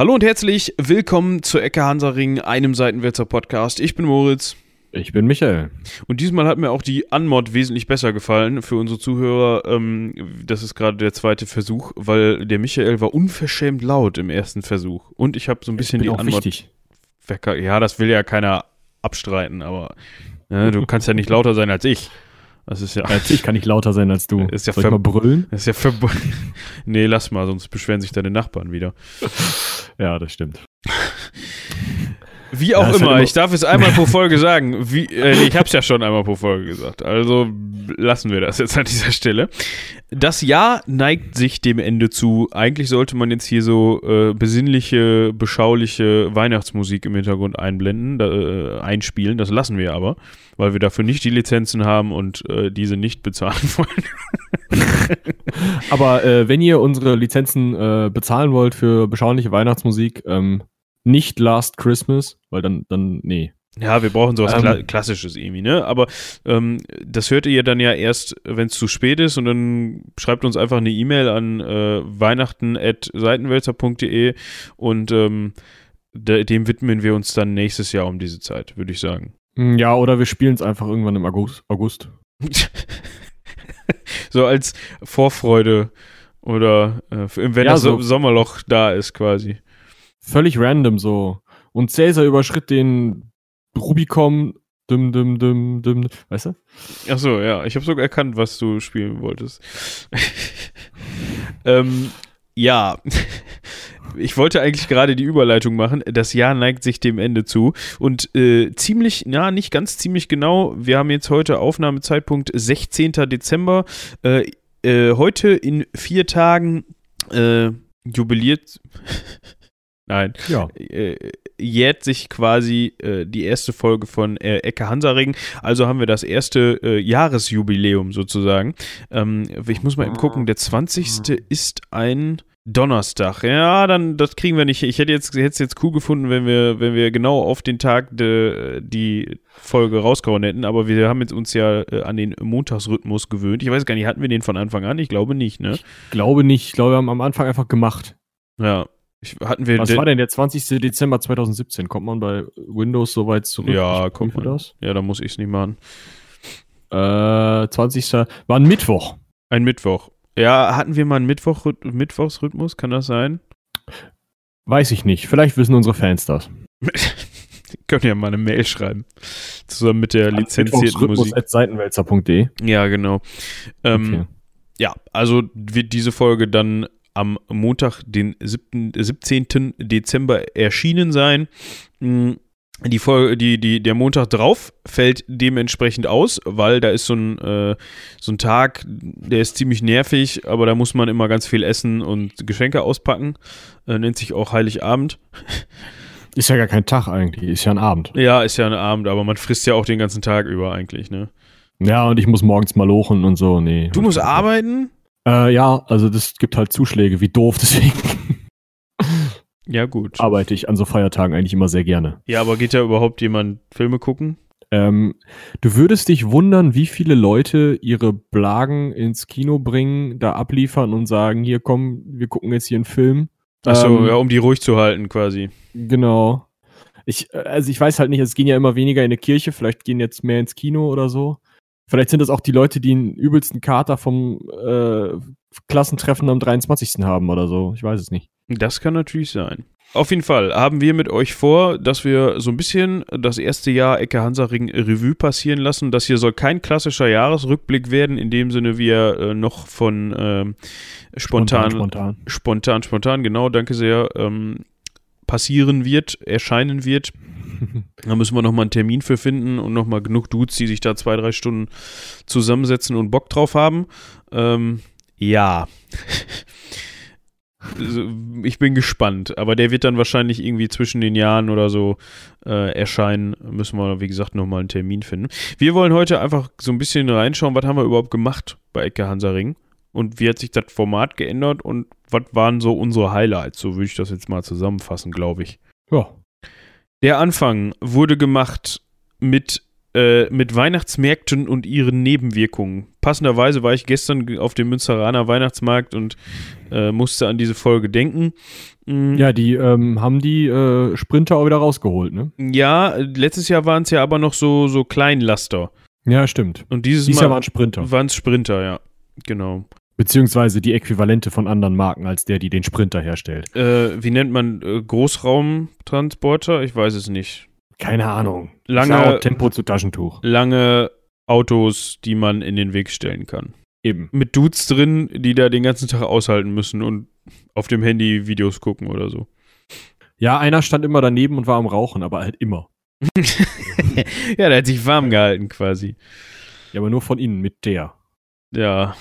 Hallo und herzlich willkommen zur Ecke Hansaring, einem Seitenwälzer Podcast. Ich bin Moritz. Ich bin Michael. Und diesmal hat mir auch die Anmod wesentlich besser gefallen für unsere Zuhörer. Ähm, das ist gerade der zweite Versuch, weil der Michael war unverschämt laut im ersten Versuch. Und ich habe so ein bisschen die Anmod. Ja, das will ja keiner abstreiten, aber ne, du kannst ja nicht lauter sein als ich. Das ist ja. Ich kann nicht lauter sein als du. Ist ja Soll ich mal brüllen? Ist ja Nee, lass mal, sonst beschweren sich deine Nachbarn wieder. Ja, das stimmt. Wie auch ja, immer, ich darf es einmal pro Folge sagen. Wie, äh, ich habe es ja schon einmal pro Folge gesagt. Also lassen wir das jetzt an dieser Stelle. Das Jahr neigt sich dem Ende zu. Eigentlich sollte man jetzt hier so äh, besinnliche, beschauliche Weihnachtsmusik im Hintergrund einblenden, da, äh, einspielen. Das lassen wir aber, weil wir dafür nicht die Lizenzen haben und äh, diese nicht bezahlen wollen. aber äh, wenn ihr unsere Lizenzen äh, bezahlen wollt für beschauliche Weihnachtsmusik, ähm, nicht Last Christmas, weil dann, dann, nee. Ja, wir brauchen sowas ähm, Kla Klassisches irgendwie, ne? Aber ähm, das hört ihr dann ja erst, wenn es zu spät ist und dann schreibt uns einfach eine E-Mail an äh, weihnachten.seitenwälzer.de und ähm, dem widmen wir uns dann nächstes Jahr um diese Zeit, würde ich sagen. Hm, ja, oder wir spielen es einfach irgendwann im August. August. so als Vorfreude oder äh, wenn ja, das so Sommerloch da ist quasi völlig random so. Und Caesar überschritt den Rubicon. Dum, dum, dum, dum, weißt du? Ach so, ja. Ich habe sogar erkannt, was du spielen wolltest. ähm, ja. Ich wollte eigentlich gerade die Überleitung machen. Das Jahr neigt sich dem Ende zu. Und äh, ziemlich, ja, nicht ganz ziemlich genau. Wir haben jetzt heute Aufnahmezeitpunkt 16. Dezember. Äh, äh, heute in vier Tagen äh, jubiliert. Nein. Ja. Äh, jährt sich quasi äh, die erste Folge von äh, Ecke Hansaring. Also haben wir das erste äh, Jahresjubiläum sozusagen. Ähm, ich muss mal eben gucken, der 20. ist ein Donnerstag. Ja, dann das kriegen wir nicht. Ich hätte jetzt hätte es jetzt cool gefunden, wenn wir wenn wir genau auf den Tag de, die Folge rausgehauen hätten, aber wir haben jetzt uns ja äh, an den Montagsrhythmus gewöhnt. Ich weiß gar nicht, hatten wir den von Anfang an? Ich glaube nicht, ne? Ich glaube nicht. Ich glaube, wir haben am Anfang einfach gemacht. Ja, ich, hatten wir Was war denn der 20. Dezember 2017? Kommt man bei Windows so weit zurück? Ja, kommt man. das? Ja, da muss ich es nicht machen. Äh, 20. war ein Mittwoch. Ein Mittwoch. Ja, hatten wir mal einen Mittwoch, Mittwochsrhythmus? Kann das sein? Weiß ich nicht. Vielleicht wissen unsere Fans das. können ja mal eine Mail schreiben. Zusammen mit der An lizenzierten Musik. Seitenwälzer.de. Ja, genau. Ähm, okay. Ja, also wird diese Folge dann am Montag, den 7, 17. Dezember erschienen sein. Mm, die Folge, die, die, der Montag drauf fällt dementsprechend aus, weil da ist so ein, äh, so ein Tag, der ist ziemlich nervig, aber da muss man immer ganz viel essen und Geschenke auspacken. Äh, nennt sich auch Heiligabend. Ist ja gar kein Tag eigentlich, ist ja ein Abend. Ja, ist ja ein Abend, aber man frisst ja auch den ganzen Tag über eigentlich, ne? Ja, und ich muss morgens mal lochen und so, nee. Du musst arbeiten? Äh, ja, also das gibt halt Zuschläge, wie doof, deswegen. Ja, gut. Arbeite ich an so Feiertagen eigentlich immer sehr gerne. Ja, aber geht ja überhaupt jemand Filme gucken? Ähm, du würdest dich wundern, wie viele Leute ihre Blagen ins Kino bringen, da abliefern und sagen, hier komm, wir gucken jetzt hier einen Film. Achso, ähm, ja, um die ruhig zu halten quasi. Genau. Ich, also ich weiß halt nicht, es gehen ja immer weniger in eine Kirche, vielleicht gehen jetzt mehr ins Kino oder so. Vielleicht sind das auch die Leute, die den übelsten Kater vom äh, Klassentreffen am 23. haben oder so. Ich weiß es nicht. Das kann natürlich sein. Auf jeden Fall haben wir mit euch vor, dass wir so ein bisschen das erste Jahr Ecke Hansaring Revue passieren lassen. Das hier soll kein klassischer Jahresrückblick werden, in dem Sinne, wie er äh, noch von äh, spontan, spontan, spontan, spontan, genau, danke sehr, ähm, passieren wird, erscheinen wird. da müssen wir nochmal einen Termin für finden und nochmal genug Dudes, die sich da zwei, drei Stunden zusammensetzen und Bock drauf haben. Ähm, ja. ich bin gespannt, aber der wird dann wahrscheinlich irgendwie zwischen den Jahren oder so äh, erscheinen. Müssen wir, wie gesagt, nochmal einen Termin finden. Wir wollen heute einfach so ein bisschen reinschauen, was haben wir überhaupt gemacht bei Ecke Hansaring und wie hat sich das Format geändert und was waren so unsere Highlights. So würde ich das jetzt mal zusammenfassen, glaube ich. Ja. Der Anfang wurde gemacht mit äh, mit Weihnachtsmärkten und ihren Nebenwirkungen. Passenderweise war ich gestern auf dem Münsteraner Weihnachtsmarkt und äh, musste an diese Folge denken. Mm, Ja, die ähm, haben die äh, Sprinter auch wieder rausgeholt, ne? ja, letztes Jahr waren es ja aber noch so, so Kleinlaster. Ja, stimmt. Und dieses Dieses Jahr Mal waren Sprinter. waren es Sprinter, ja. Genau. Beziehungsweise die Äquivalente von anderen Marken als der, die den Sprinter herstellt. Äh, wie nennt man äh, Großraumtransporter? Ich weiß es nicht. Keine Ahnung. Lange- Tempo zu Taschentuch. Lange Autos, die man in den Weg stellen kann. Eben. Mit Dudes drin, die da den ganzen Tag aushalten müssen und auf dem Handy Videos gucken oder so. Ja, einer stand immer daneben und war am Rauchen, aber halt immer. ja, der hat sich warm gehalten quasi. Ja, aber nur von innen mit der. Ja.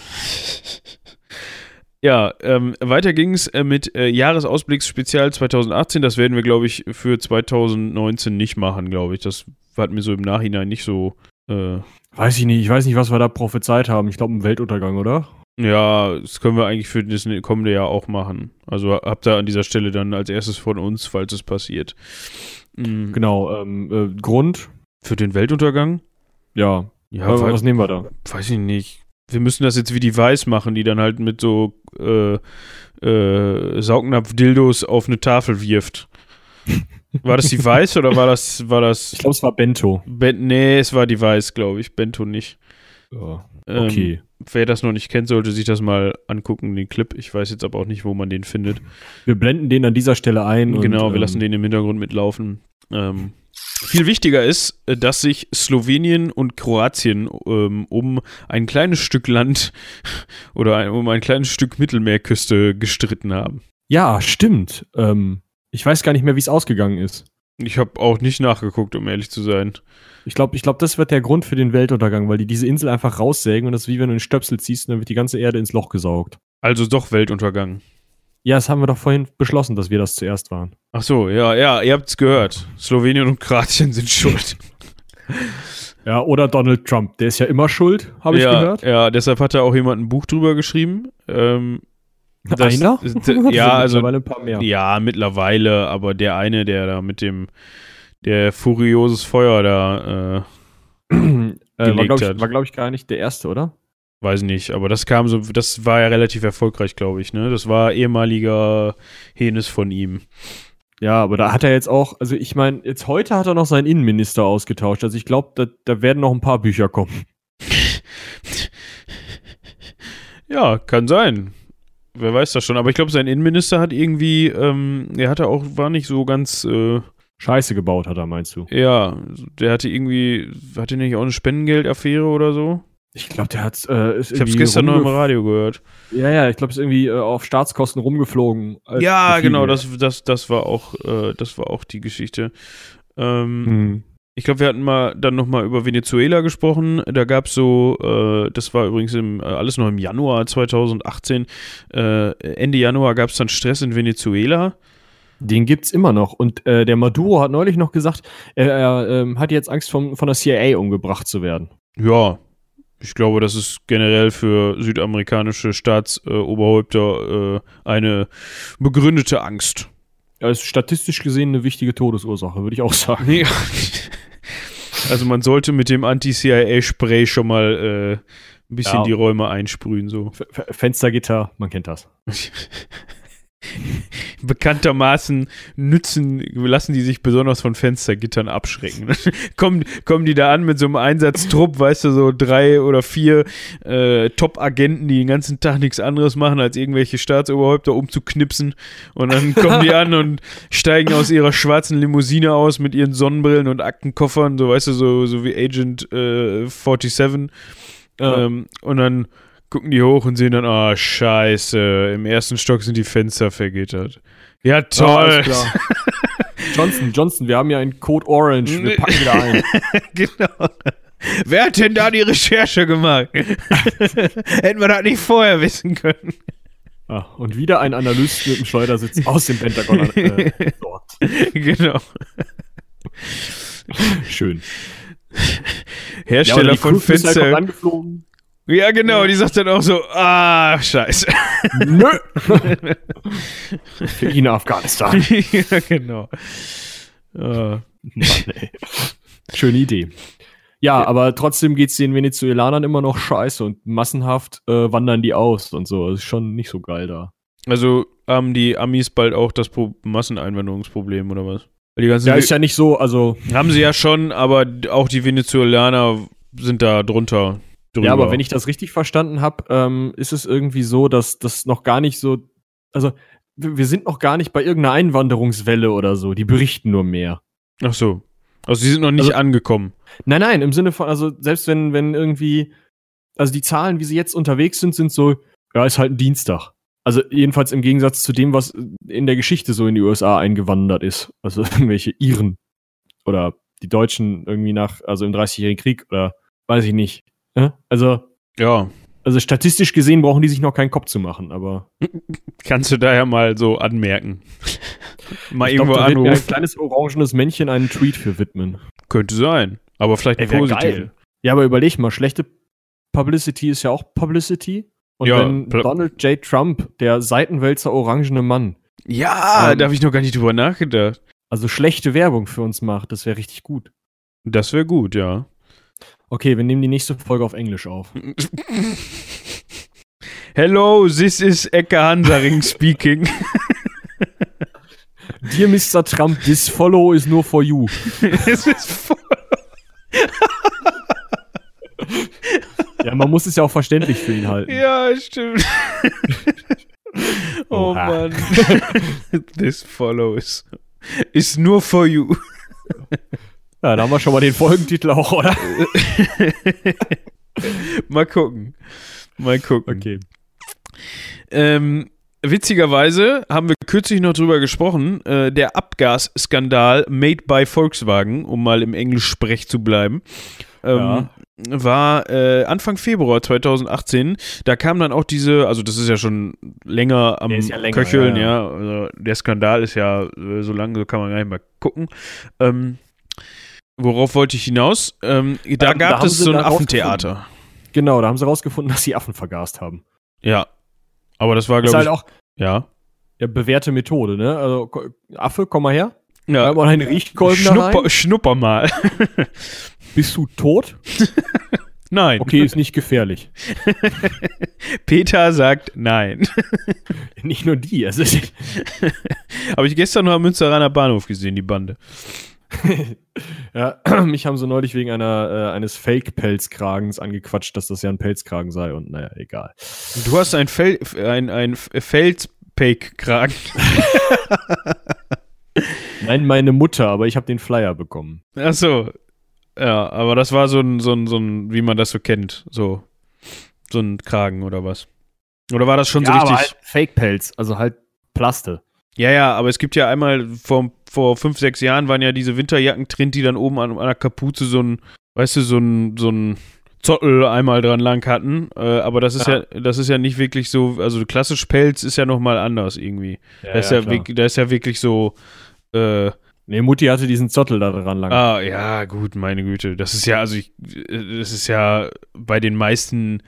Ja, ähm, weiter ging es äh, mit äh, Jahresausblicksspezial 2018. Das werden wir, glaube ich, für 2019 nicht machen, glaube ich. Das hat mir so im Nachhinein nicht so. Äh, Weiß ich nicht. Ich weiß nicht, was wir da prophezeit haben. Ich glaube, ein Weltuntergang, oder? ja, das können wir eigentlich für das kommende Jahr auch machen. Also habt ihr an dieser Stelle dann als erstes von uns, falls es passiert. Mhm. Genau. Ähm, äh, Grund? Für den Weltuntergang? Ja. Ja, wei- was nehmen wir da? weiß ich nicht. Wir müssen das jetzt wie die Weiß machen, die dann halt mit so äh, äh, Saugnapf-Dildos auf eine Tafel wirft. War das die Weiß oder war das, war das Ich glaube, es war Bento. Ben nee, es war die Weiß, glaube ich. Bento nicht. Ja. Ähm, Okay. Wer das noch nicht kennt, sollte sich das mal angucken, den Clip. Ich weiß jetzt aber auch nicht, wo man den findet. Wir blenden den an dieser Stelle ein. genau, und, wir lassen ähm, den im Hintergrund mitlaufen. Ähm, viel wichtiger ist, äh, dass sich Slowenien und Kroatien ähm, um ein kleines Stück Land oder ein, um ein kleines Stück Mittelmeerküste gestritten haben. Ja, stimmt. Ähm, ich weiß gar nicht mehr, wie es ausgegangen ist. Ich habe auch nicht nachgeguckt, um ehrlich zu sein. Ich glaube, ich glaub, das wird der Grund für den Weltuntergang, weil die diese Insel einfach raussägen und das ist wie wenn du einen Stöpsel ziehst und dann wird die ganze Erde ins Loch gesaugt. Also doch Weltuntergang. Ja, das haben wir doch vorhin beschlossen, dass wir das zuerst waren. Ach so, ja, ja, ihr habt's gehört. Slowenien und Kroatien sind schuld. Ja, oder Donald Trump. Der ist ja immer schuld, habe ich ja, gehört. Ja, deshalb hat da auch jemand ein Buch drüber geschrieben. Ähm, das- Einer? ja, also mittlerweile ein paar mehr. Ja, mittlerweile, aber der eine, der da mit dem, der furioses Feuer da, äh, äh, war, glaube ich, glaub ich, gar nicht der erste, oder? weiß nicht, aber das kam so, das war ja relativ erfolgreich, glaube ich, ne? Das war ehemaliger Henes von ihm. Ja, aber da hat er jetzt auch, also ich meine, jetzt heute hat er noch seinen Innenminister ausgetauscht. Also ich glaube, da, da werden noch ein paar Bücher kommen. Ja, kann sein. Wer weiß das schon, aber ich glaube, sein Innenminister hat irgendwie, ähm, er hatte auch, war nicht so ganz, äh, Scheiße gebaut hat er, meinst du? ja, der hatte irgendwie, hatte nicht auch eine Spendengeldaffäre oder so? Ich glaube, der hat äh, ist Ich habe es gestern noch im Radio gehört. Ja, ja, ich glaube, ist irgendwie äh, auf Staatskosten rumgeflogen. Ja, genau, das, das, das war auch, äh, das war auch die Geschichte. Ähm, Hm. Ich glaube, wir hatten mal dann noch mal über Venezuela gesprochen. Da gab es so, äh, das war übrigens im, äh, alles noch im Januar 2018. Äh, Ende Januar gab es dann Stress in Venezuela. Den gibt's immer noch. Und äh, der Maduro hat neulich noch gesagt, er, er ähm, hat jetzt Angst, vom, von der CIA umgebracht zu werden. Ja, ich glaube, das ist generell für südamerikanische Staatsoberhäupter äh, eine begründete Angst. Ja, ist statistisch gesehen eine wichtige Todesursache, würde ich auch sagen. Ja. Also man sollte mit dem Anti-CIA-Spray schon mal äh, ein bisschen Ja. die Räume einsprühen, so. F Fenstergitter, man kennt das. Bekanntermaßen nützen, lassen die sich besonders von Fenstergittern abschrecken. kommen, kommen die da an mit so einem Einsatztrupp, weißt du, so drei oder vier äh, Top-Agenten, die den ganzen Tag nichts anderes machen, als irgendwelche Staatsoberhäupter umzuknipsen. Und dann kommen die an und steigen aus ihrer schwarzen Limousine aus mit ihren Sonnenbrillen und Aktenkoffern, so weißt du, so, so wie Agent äh, 47. Ja. Ähm, und dann gucken die hoch und sehen dann, ah, scheiße, im ersten Stock sind die Fenster vergittert. Ja, Ja, toll. klar. Johnson, Johnson, wir haben ja einen Code Orange, wir packen wieder ein. genau. Wer hat denn da die Recherche gemacht? Hätten wir das nicht vorher wissen können. Ah, und wieder ein Analyst mit dem Schleudersitz aus dem Pentagon äh, dort. genau. Schön. Hersteller die von kommt Fenster. angeflogen. Ja, genau, die sagt dann auch so, ah, scheiße. Nö. Für ihn Afghanistan. ja, genau. Ah. Mann, ey. Schöne Idee. Ja, aber trotzdem geht's den Venezuelanern immer noch scheiße und massenhaft äh, wandern die aus und so. Das ist schon nicht so geil da. Also haben die Amis bald auch das Pro Masseneinwanderungsproblem oder was? Die ganzen Ja, ist ja nicht so, also. haben sie ja schon, aber auch die Venezuelaner sind da drunter. Drüber. Ja, aber wenn ich das richtig verstanden habe, ähm, ist es irgendwie so, dass das noch gar nicht so. Also, wir sind noch gar nicht bei irgendeiner Einwanderungswelle oder so. Die berichten nur mehr. Ach so. Also sie sind noch nicht Also- angekommen. Nein, nein, im Sinne von, also selbst wenn, wenn irgendwie, also die Zahlen, wie sie jetzt unterwegs sind, sind so, ja, ist halt ein Dienstag. Also jedenfalls im Gegensatz zu dem, was in der Geschichte so in die USA eingewandert ist. Also irgendwelche Iren oder die Deutschen irgendwie nach, also im 30-jährigen Krieg oder weiß ich nicht. Ja? Also, Ja. also statistisch gesehen brauchen die sich noch keinen Kopf zu machen, aber Kannst du daher mal so anmerken. mal ich glaub, irgendwo da wird mir ein anrufen. kleines orangenes Männchen einen Tweet für widmen. Könnte sein. Aber vielleicht Ey, positive. geil. Ja, aber überleg mal, schlechte Publicity ist ja auch Publicity. Und Ja, wenn Donald J. Trump, der Seitenwälzer orangene Mann, Ja, Ähm, da habe ich noch gar nicht drüber nachgedacht. also schlechte Werbung für uns macht, das wäre richtig gut. Das wäre gut, ja. Okay, wir nehmen die nächste Folge auf Englisch auf. Hello, this is Ecke Hansaring speaking. Dear Mr. Trump, this follow is nur for you. Ist voll- Ja, man muss es ja auch verständlich für ihn halten. ja, stimmt. oh. Mann. This follows. Ist nur for you. Ja, da haben wir schon mal den Folgentitel auch, oder? Mal gucken. Mal gucken. Okay. Ähm, witzigerweise haben wir kürzlich noch drüber gesprochen, äh, der Abgasskandal made by Volkswagen, um mal im Englisch-Sprech zu bleiben, ähm, Ja. war äh, Anfang Februar 2018. Da kam dann auch diese, also das ist ja schon länger am ja länger, Köcheln, ja, ja. Also der Skandal ist ja äh, so lange, so kann man gar nicht mal gucken. Ähm, worauf wollte ich hinaus? Ähm, da Ähm, da gab haben es so ein Affentheater. Genau, da haben sie rausgefunden, dass sie Affen vergast haben. Ja. Aber das war, glaube halt ich, auch ja. ja, bewährte Methode, ne? Also, Affe, komm mal her. Ja. Mal einen Riechkolben da Schnupper, rein. schnupper mal. Bist du tot? Nein. Okay, ist nicht gefährlich. Peter sagt nein. Nicht nur die. Also, Habe ich gestern noch am Münsteraner Bahnhof gesehen, die Bande. ja, mich haben sie neulich wegen einer, äh, eines Fake-Pelzkragens angequatscht, dass das ja ein Pelzkragen sei und naja, egal. Du hast ein, Fel ein, ein Felspake-Kragen. Nein, meine Mutter, aber ich habe den Flyer bekommen. Achso. Ja, aber das war so ein, so ein, so ein, wie man das so kennt. So, so ein Kragen oder was? Oder war das schon so richtig? halt Fake-Pelz, also halt Plaste. Ja, ja, aber es gibt ja einmal vor, vor fünf, sechs Jahren waren ja diese Winterjacken drin, die dann oben an, an der Kapuze so ein, weißt du, so ein, so ein Zottel einmal dran lang hatten. Äh, aber das ist ja. Ja. das ist ja nicht wirklich so, also klassisch Pelz ist ja nochmal anders irgendwie. Ja, da, ist ja, da ist ja wirklich so, äh, Nee, Mutti hatte diesen Zottel da dran lang. ah, ja, gut, meine Güte. Das ist ja, also ich, das ist ja bei den meisten,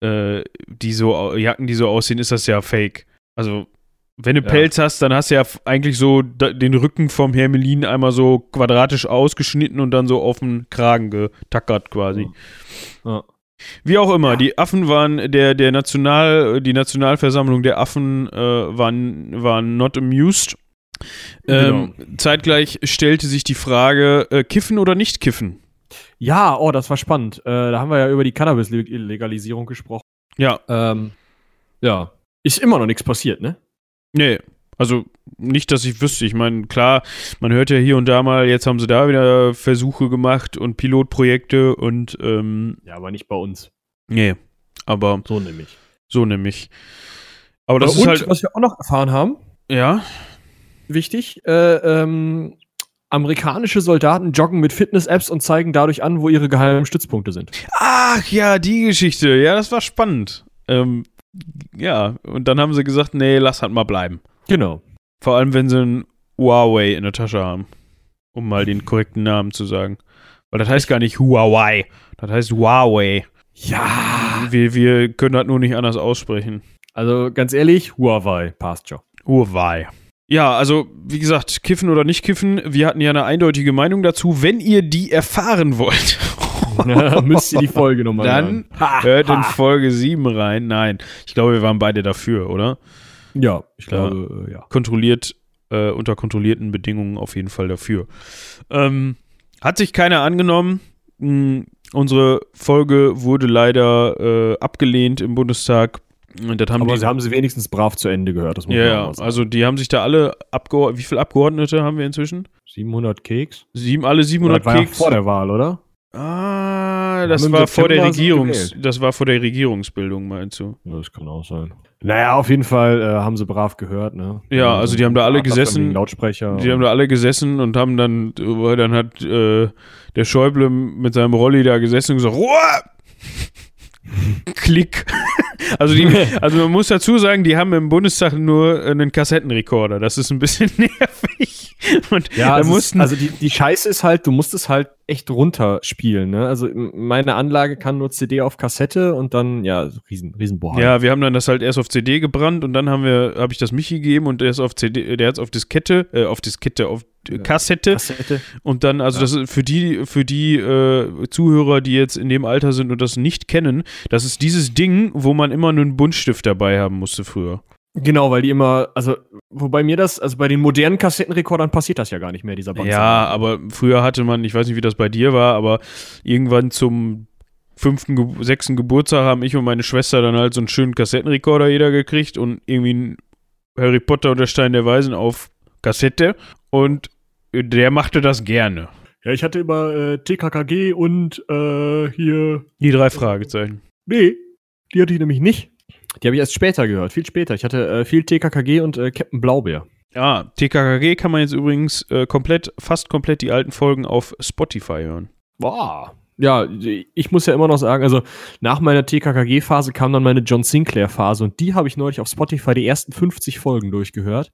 äh, die so, Jacken, die so aussehen, ist das ja fake. Also, wenn du Ja. Pelz hast, dann hast du ja eigentlich so den Rücken vom Hermelin einmal so quadratisch ausgeschnitten und dann so auf den Kragen getackert quasi. Ja. Wie auch immer, die Affen waren, der, der National, die Nationalversammlung der Affen äh, waren, waren not amused. Ähm, Zeitgleich stellte sich die Frage, äh, kiffen oder nicht kiffen? Ja, oh, das war spannend. Äh, da haben wir ja über die Cannabis-Legalisierung gesprochen. Ja, Ähm, ja. Ist immer noch nichts passiert, ne? Nee. Also nicht, dass ich wüsste. Ich meine, klar, man hört ja hier und da mal, jetzt haben sie da wieder Versuche gemacht und Pilotprojekte und ähm, Ja, aber nicht bei uns. nee. Aber So nämlich. so nämlich. Aber das und ist halt, was wir auch noch erfahren haben, ja, wichtig, äh, ähm, amerikanische Soldaten joggen mit Fitness-Apps und zeigen dadurch an, wo ihre geheimen Stützpunkte sind. Ach ja, die Geschichte. Ja, das war spannend. Ähm, ja, und dann haben sie gesagt, nee, lass halt mal bleiben. Genau. Vor allem, wenn sie ein Huawei in der Tasche haben. Um mal den korrekten Namen zu sagen. Weil das heißt gar nicht Huawei. Das heißt Huawei. Ja. Wir, wir können das nur nicht anders aussprechen. Also ganz ehrlich, Huawei passt schon. Huawei. Ja, also wie gesagt, kiffen oder nicht kiffen, wir hatten ja eine eindeutige Meinung dazu. Wenn ihr die erfahren wollt, Müsst ihr die Folge nochmal Dann hört in Folge 7 rein. Nein, ich glaube, wir waren beide dafür, oder? Ja, ich glaube, äh, ja. Kontrolliert, äh, unter kontrollierten Bedingungen auf jeden Fall dafür. Ähm, hat sich keiner angenommen. Hm, unsere Folge wurde leider äh, abgelehnt im Bundestag. Und das haben Aber die, sie haben sie wenigstens brav zu Ende gehört. Ja, ja, also die haben sich da alle Abgeordnete, wie viele Abgeordnete haben wir inzwischen? 700 Keks. Sieben, alle 700 das war ja Keks. vor der Wahl, oder? Ah, das war vor der Regierungs, gewählt. das war vor der Regierungsbildung, meinst du? Ja, das kann auch sein. Naja, auf jeden Fall äh, haben sie brav gehört, ne? Ja, also die haben da alle gesessen. Lautsprecher. Die haben da alle gesessen und haben dann, äh, dann hat äh, der Schäuble mit seinem Rolli da gesessen und gesagt, Ruhe! Klick. Also, die, also man muss dazu sagen, die haben im Bundestag nur einen Kassettenrekorder. Das ist ein bisschen nervig. Und ja, da also, mussten, also die, die Scheiße ist halt, du musst es halt echt runterspielen, ne? Also meine Anlage kann nur CD auf Kassette und dann, ja, riesen, riesen ja, wir haben dann das halt erst auf CD gebrannt und dann haben wir, habe ich das Michi gegeben und der ist auf CD, der hat auf Diskette, äh, auf Diskette, auf äh, Kassette Kassette. Und dann, also Ja. das ist für die, für die äh, Zuhörer, die jetzt in dem Alter sind und das nicht kennen, das ist dieses Ding, wo man immer nur einen Buntstift dabei haben musste früher. Genau, weil die immer, also, wobei mir das, also bei den modernen Kassettenrekordern passiert das ja gar nicht mehr, dieser Banzer. Ja, aber früher hatte man, ich weiß nicht, wie das bei dir war, aber irgendwann zum fünften, Ge sechsten Geburtstag haben ich und meine Schwester dann halt so einen schönen Kassettenrekorder jeder gekriegt und irgendwie ein Harry Potter und der Stein der Weisen auf Kassette und der machte das gerne. Ja, ich hatte immer äh, TKKG und äh, hier. Die drei Fragezeichen. Nee, die hatte ich nämlich nicht. Die habe ich erst später gehört, viel später. Ich hatte äh, viel TKKG und äh, Captain Blaubeer. Ah, TKKG kann man jetzt übrigens äh, komplett, fast komplett die alten Folgen auf Spotify hören. Boah. Ja, ich muss ja immer noch sagen, also nach meiner TKKG-Phase kam dann meine John Sinclair-Phase und die habe ich neulich auf Spotify die ersten 50 Folgen durchgehört.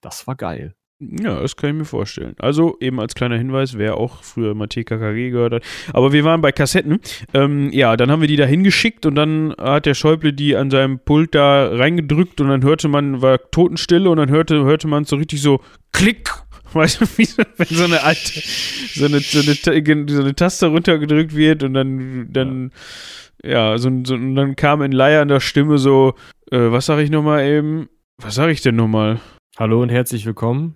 Das war geil. Ja, das kann ich mir vorstellen. Also eben als kleiner Hinweis, wer auch früher mal TKKG gehört hat. Aber wir waren bei Kassetten. Ähm, ja, dann haben wir die da hingeschickt und dann hat der Schäuble die an seinem Pult da reingedrückt und dann hörte man, war Totenstille und dann hörte, hörte man so richtig so Klick. Weißt du, wie so, wenn so eine alte, so eine, so eine, so eine Taste runtergedrückt wird und dann, dann, ja, so, ein- so, und dann kam in leiernder Stimme so, äh, was sag ich nochmal eben? Was sag ich denn nochmal? Hallo und herzlich willkommen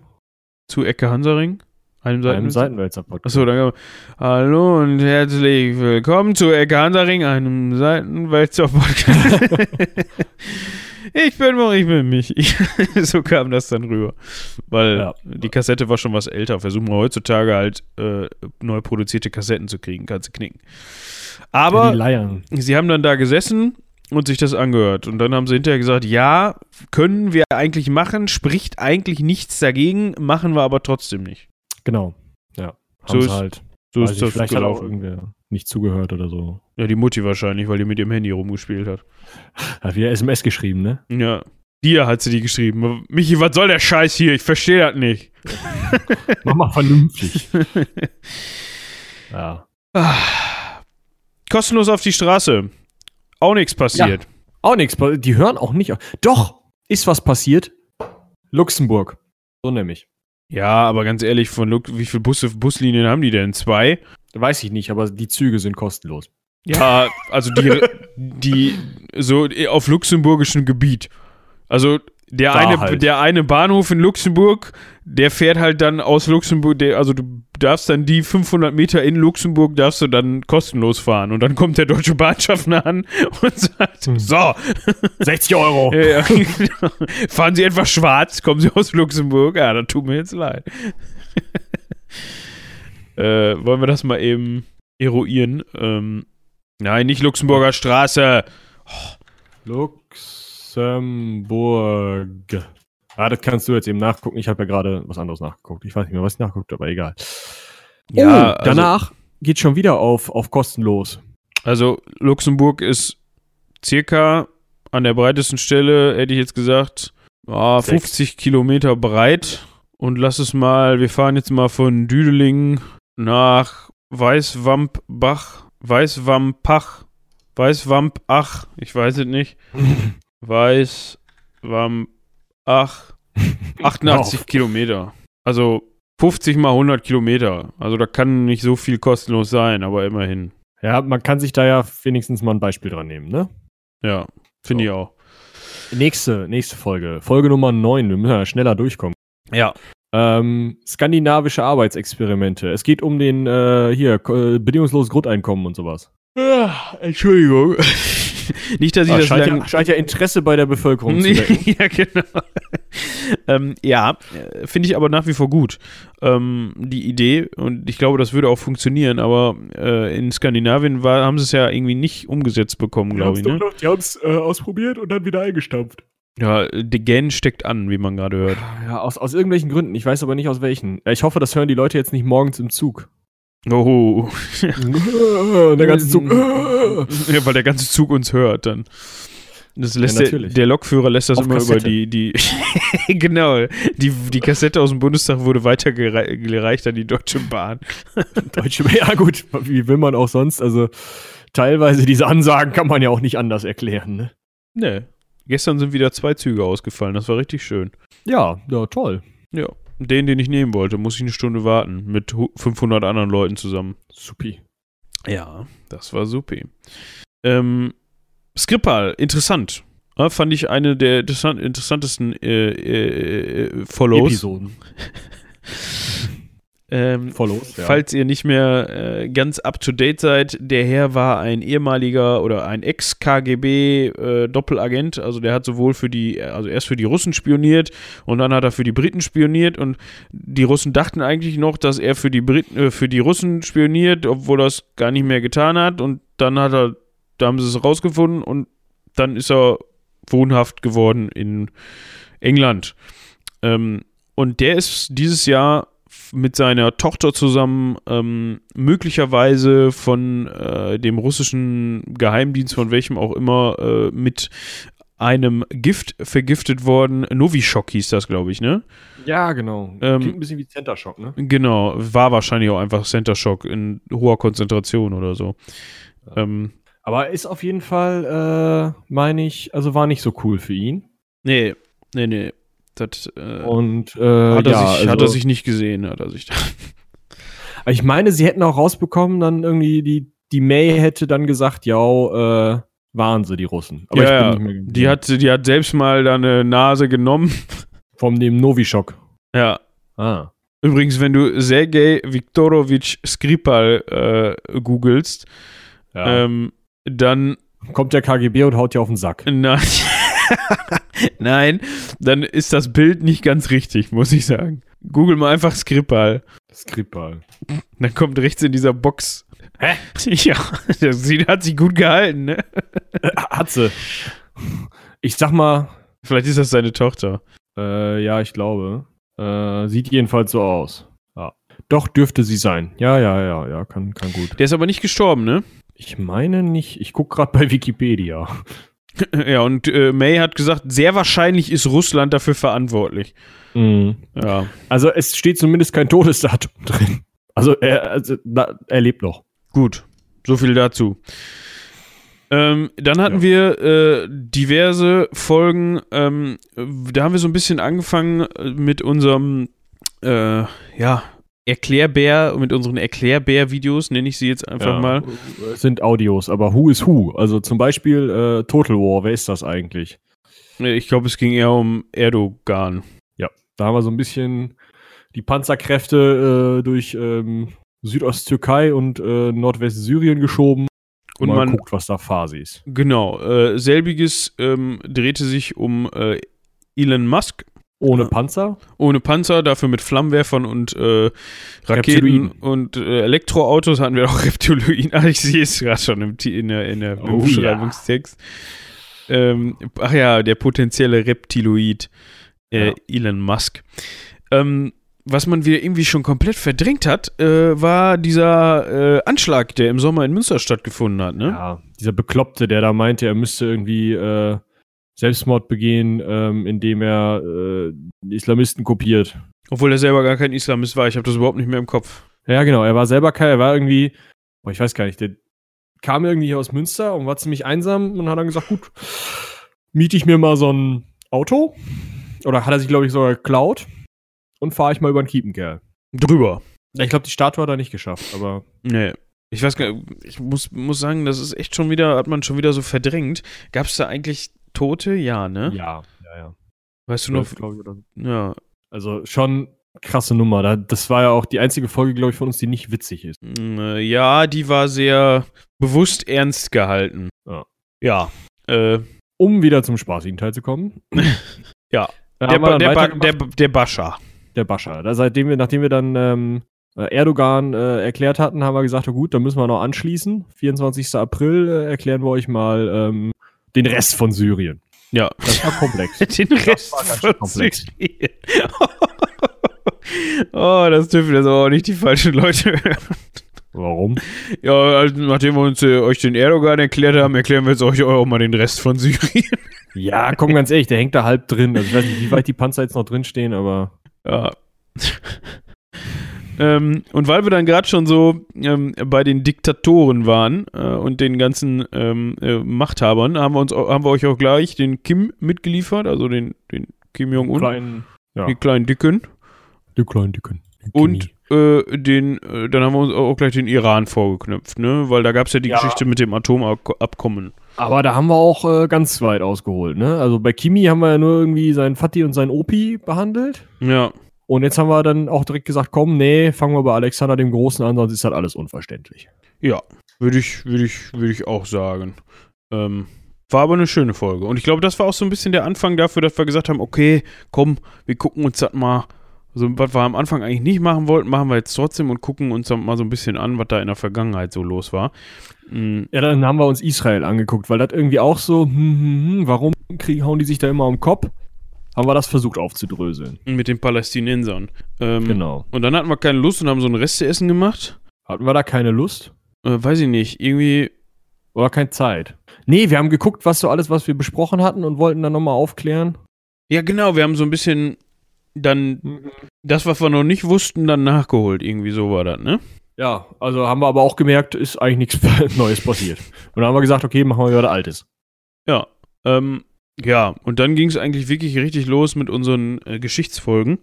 Zu Ecke Hansaring? Einem bei einem Seitenwälzer? Seitenwälzer-Podcast. Achso, dann Hallo und herzlich willkommen zu Ecke Hansaring, einem Seitenwälzer Podcast. ich bin Mo, ich bin mich. so kam das dann rüber. Weil Ja. die Kassette war schon was älter. Versuchen wir heutzutage halt äh, neu produzierte Kassetten zu kriegen, kannst du knicken. Aber Leiern. sie haben dann da gesessen und sich das angehört. Und dann haben sie hinterher gesagt, ja, können wir eigentlich machen, spricht eigentlich nichts dagegen, machen wir aber trotzdem nicht. Genau. Ja. So ist- halt. So ist das vielleicht hat auch gelaufen. irgendwer nicht zugehört oder so. Ja, die Mutti wahrscheinlich, weil die mit ihrem Handy rumgespielt hat. Hat wieder SMS geschrieben, ne? Ja. Dir hat sie die geschrieben. Michi, was soll der Scheiß hier? Ich verstehe das nicht. Mach mal vernünftig. ja. Ah. Kostenlos auf die Straße. Auch nichts passiert. Auch nichts. Die hören auch nicht auf. Doch, ist was passiert. Luxemburg. So nämlich. Ja, aber ganz ehrlich, von Lu wie viele Busse, Buslinien haben die denn? Zwei? Weiß ich nicht, aber die Züge sind kostenlos. Ja, also die, die so auf luxemburgischem Gebiet. Also der Da eine, halt. der eine Bahnhof in Luxemburg, der fährt halt dann aus Luxemburg, der, also du darfst dann die 500 Meter in Luxemburg, darfst du dann kostenlos fahren. Und dann kommt der deutsche Bahnschaffner an und sagt, Hm. so, 60 Euro. ja, ja, genau. fahren Sie etwas schwarz, kommen Sie aus Luxemburg, ja, das tut mir jetzt leid. äh, wollen wir das mal eben eruieren? Ähm, nein, nicht Luxemburger Straße. Luxemburg. Ah, das kannst du jetzt eben nachgucken. Ich habe ja gerade was anderes nachgeguckt. Ich weiß nicht mehr, was ich nachgeguckt habe, aber egal. Ja, oh, danach geht schon wieder auf, auf kostenlos. Also Luxemburg ist circa an der breitesten Stelle, hätte ich jetzt gesagt, ah, Sechs. 50 Kilometer breit. Und lass es mal, wir fahren jetzt mal von Düdeling nach Weißwampbach, Weißwampach, Weißwampach, ich weiß es nicht. Weißwampach, 88 Auf. Kilometer. Also 50 mal 100 Kilometer. Also da kann nicht so viel kostenlos sein, aber immerhin. Ja, man kann sich da ja wenigstens mal ein Beispiel dran nehmen, ne? Ja, finde So. ich auch. Nächste, nächste Folge. Folge Nummer 9. Wir müssen ja schneller durchkommen. Ja. Ähm, skandinavische Arbeitsexperimente. Es geht um den, äh, hier, äh, bedingungsloses Grundeinkommen und sowas. Ah, Entschuldigung. Nicht, dass ich Ah, das scheint, lang ja, scheint ja Interesse bei der Bevölkerung zu wecken. ja, genau. ähm, ja, äh, finde ich aber nach wie vor gut. Ähm, die Idee, und ich glaube, das würde auch funktionieren, aber äh, in Skandinavien war, haben sie es ja irgendwie nicht umgesetzt bekommen, glaube ich. Ne? die haben es äh, ausprobiert und dann wieder eingestampft. Ja, der Gen steckt an, wie man gerade hört. Ja, aus, aus irgendwelchen Gründen. Ich weiß aber nicht aus welchen. Ja, Ich hoffe, das hören die Leute jetzt nicht morgens im Zug. Oh. der ganze Zug. ja, weil der ganze Zug uns hört dann. Das lässt Ja, der, der Lokführer lässt das Auf immer Kassette. über die, die genau, die, die Kassette aus dem Bundestag wurde weitergereicht an die Deutsche Bahn. Deutsche, ja gut, wie will man auch sonst? Also teilweise diese Ansagen kann man ja auch nicht anders erklären. Ne? Ne. Gestern sind wieder zwei Züge ausgefallen, das war richtig schön. Ja, ja, toll. Ja. Den, den ich nehmen wollte, muss ich eine Stunde warten. Mit hu- 500 anderen Leuten zusammen. Supi. Ja, das war supi. Ähm, Skripal, interessant. Ja, fand ich eine der interessant, interessantesten äh, äh, äh, Follows. Episoden. Ähm, Follows, ja. Falls ihr nicht mehr äh, ganz up to date seid, der Herr war ein ehemaliger oder ein Ex-KGB-Doppelagent. also der hat sowohl für die, also erst für die Russen spioniert und dann hat er für die Briten spioniert und die Russen dachten eigentlich noch, dass er für die Briten, äh, für die Russen spioniert, obwohl er es gar nicht mehr getan hat und dann hat er, da haben sie es rausgefunden und dann ist er wohnhaft geworden in England. Ähm, und der ist dieses Jahr mit seiner Tochter zusammen ähm, möglicherweise von äh, dem russischen Geheimdienst, von welchem auch immer, äh, mit einem Gift vergiftet worden. Novichok hieß das, glaube ich, ne? Ja, genau. Ähm, Klingt ein bisschen wie Center Shock, ne? Genau, war wahrscheinlich auch einfach Center Shock in hoher Konzentration oder so. Ähm, Aber ist auf jeden Fall, äh, meine ich, also war nicht so cool für ihn. nee, nee, nee. Das äh, Und äh, hat, er ja, sich, also, hat er sich nicht gesehen, hat er sich da. Ich meine, sie hätten auch rausbekommen, dann irgendwie die, die May hätte dann gesagt, ja, äh, waren sie die Russen. Aber ja, ja. ich bin nicht mehr Die hat, die hat selbst mal da eine Nase genommen. vom dem Novichok. Ja. Ah. Übrigens, wenn du Sergei Viktorovich Skripal äh, googelst, Ja. ähm, dann Kommt der KGB und haut dir auf den Sack. nein, nein, dann ist das Bild nicht ganz richtig, muss ich sagen. Google mal einfach Skripal. Skripal. Dann kommt rechts in dieser Box. Hä? Ja, das sieht- hat sich gut gehalten, ne? Hat sie. Ich sag mal, Vielleicht ist das seine Tochter. äh, ja, ich glaube. Äh, sieht jedenfalls so aus. Ja. Doch, dürfte sie sein. Ja, ja, ja, ja, kann, kann gut. Der ist aber nicht gestorben, ne? Ich meine nicht, ich guck gerade bei Wikipedia. Ja, und äh, May hat gesagt, sehr wahrscheinlich ist Russland dafür verantwortlich. Mhm. Ja. Also es steht zumindest kein Todesdatum drin. Also er, also, na, er lebt noch. Gut, so viel dazu. Ähm, dann hatten Ja. wir äh, diverse Folgen. Ähm, da haben wir so ein bisschen angefangen äh, mit unserem, äh, ja, Erklärbär, mit unseren Erklärbär-Videos, nenne ich sie jetzt einfach mal. Es sind Audios, aber Who is Who? Also zum Beispiel äh, Total War, wer ist das eigentlich? Ich glaube, es ging eher um Erdogan. Da haben wir so ein bisschen die Panzerkräfte äh, durch ähm, Südosttürkei und äh, Nordwestsyrien geschoben. Und mal man, guckt, was da Phase ist. genau, äh, selbiges ähm, drehte sich um äh, Elon Musk. Ohne Ja. Panzer? Ohne Panzer, dafür mit Flammenwerfern und äh, Raketen Reptiloiden. und äh, Elektroautos hatten wir auch Reptiloiden. Ah, ich sehe es gerade schon im, in der, in der Oh, Beschreibungstext. Ähm, ach ja, der potenzielle Reptiloid äh, Ja. Elon Musk. Ähm, was man wieder irgendwie schon komplett verdrängt hat, äh, war dieser äh, Anschlag, der im Sommer in Münster stattgefunden hat. Ne? Ja, dieser Bekloppte, der da meinte, er müsste irgendwie äh, Selbstmord begehen, ähm, indem er äh, Islamisten kopiert. Obwohl er selber gar kein Islamist war. Ich habe das überhaupt nicht mehr im Kopf. Ja, genau, er war selber kein, er war irgendwie, boah, ich weiß gar nicht, der kam irgendwie aus Münster und war ziemlich einsam und hat dann gesagt, gut, miete ich mir mal so ein Auto. Oder hat er sich, glaube ich, sogar geklaut und fahre ich mal über den Kiepenkerl. Drüber. Ich glaube, die Statue hat er nicht geschafft, aber Nee. Ich weiß gar nicht, ich muss, muss sagen, das ist echt schon wieder, hat man schon wieder so verdrängt. Gab es da eigentlich Tote? Ja, ne? Ja, ja, ja. Weißt du noch? Ja. Also schon krasse Nummer. Da- Das war ja auch die einzige Folge, glaube ich, von uns, die nicht witzig ist. Mm, äh, Ja, die war sehr bewusst ernst gehalten. Ja. Ja. Äh, Um wieder zum spaßigen Teil zu kommen. Ja. Da der, ba der, ba der, der Bascha. der Bascha. Da, seitdem wir, nachdem wir dann ähm, äh, Erdogan äh, erklärt hatten, haben wir gesagt, oh gut, dann müssen wir noch anschließen. 24. April äh, erklären wir euch mal ähm, den Rest von Syrien. Ja. Das war komplex. Den Rest von komplex. Syrien. oh, das dürfen jetzt aber auch nicht die falschen Leute hören. Warum? Ja, also, nachdem wir uns äh, euch den Erdogan erklärt haben, erklären wir jetzt euch auch mal den Rest von Syrien. Ja, komm, ganz ehrlich, der hängt da halb drin. Also ich weiß nicht, wie weit die Panzer jetzt noch drin stehen, aber Ja. Ähm, und weil wir dann gerade schon so ähm, bei den Diktatoren waren äh, und den ganzen ähm, äh, Machthabern, haben wir, uns, haben wir euch auch gleich den Kim mitgeliefert, also den, den Kim Jong-un, kleinen, ja, den kleinen Dicken. die kleinen Dicken. Die Und äh, den, äh, dann haben wir uns auch gleich den Iran vorgeknüpft, ne? Weil da gab es ja die Ja. Geschichte mit dem Atomabkommen. Aber da haben wir auch äh, ganz weit ausgeholt, ne? Also bei Kimi haben wir ja nur irgendwie seinen Fatih und seinen Opi behandelt. Ja. Und jetzt haben wir dann auch direkt gesagt, komm, nee, fangen wir bei Alexander dem Großen an, sonst ist halt alles unverständlich. Ja, würde ich, würde ich, würde ich auch sagen. Ähm, war aber eine schöne Folge. Und ich glaube, das war auch so ein bisschen der Anfang dafür, dass wir gesagt haben, okay, komm, wir gucken uns das mal, so, was wir am Anfang eigentlich nicht machen wollten, machen wir jetzt trotzdem und gucken uns mal so ein bisschen an, was da in der Vergangenheit so los war. Mm, Ja, dann haben wir uns Israel angeguckt, weil das irgendwie auch so, hm, hm, hm, warum kriegen, hauen die sich da immer am Kopf? Haben wir das versucht aufzudröseln. mit den Palästinensern. Ähm, Genau. Und dann hatten wir keine Lust und haben so ein Resteessen gemacht. Hatten wir da keine Lust? Äh, weiß ich nicht, irgendwie, Oder keine Zeit? Nee, wir haben geguckt, was so alles, was wir besprochen hatten und wollten dann nochmal aufklären. ja genau, wir haben so ein bisschen dann das, was wir noch nicht wussten, dann nachgeholt. Irgendwie so war das, ne? Ja, also haben wir aber auch gemerkt, ist eigentlich nichts Neues passiert. Und dann haben wir gesagt, okay, machen wir wieder Altes. Ja, ähm, ja, und dann ging es eigentlich wirklich richtig los mit unseren äh, Geschichtsfolgen.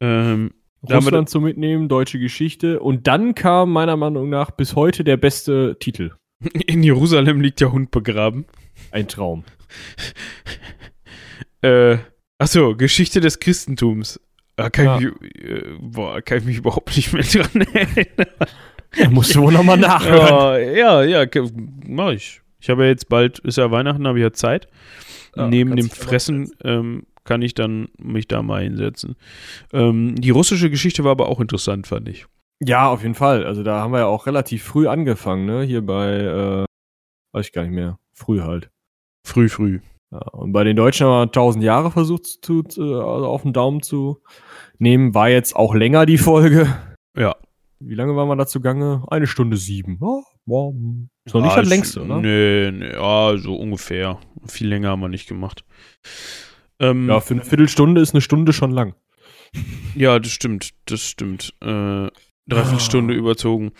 Ähm, Russland zu mitnehmen, deutsche Geschichte. Und dann kam meiner Meinung nach bis heute der beste Titel. in Jerusalem liegt der Hund begraben. Ein Traum. Äh, achso, Geschichte des Christentums. Da kann, Ja. ich, mich, äh, boah, kann ich mich überhaupt nicht mehr dran erinnern. Da musst du wohl nochmal nachhören. ja, ja, ja, mach ich. Ich habe ja jetzt bald, ist ja Weihnachten, habe ich ja Zeit. Ja, Neben dem Fressen ähm, kann ich dann mich da mal hinsetzen. Ähm, die russische Geschichte war aber auch interessant, fand ich. Ja, auf jeden Fall. Also da haben wir ja auch relativ früh angefangen, ne? Hier bei, äh, weiß ich gar nicht mehr. Früh halt. Früh, früh. Ja, und bei den Deutschen haben wir 1000 Jahre versucht zu, zu, also auf den Daumen zu nehmen. War jetzt auch länger die Folge. Ja. Wie lange waren wir dazu gange? Eine Stunde sieben. Ja, wow. Ist noch nicht Ah, das ist- längste, oder? Nee, nee, ja, so ungefähr. Viel länger haben wir nicht gemacht. Ähm, Ja, für eine Viertelstunde ist eine Stunde schon lang. Ja, das stimmt, das stimmt. Äh, dreiviertel Ah. Überzogen.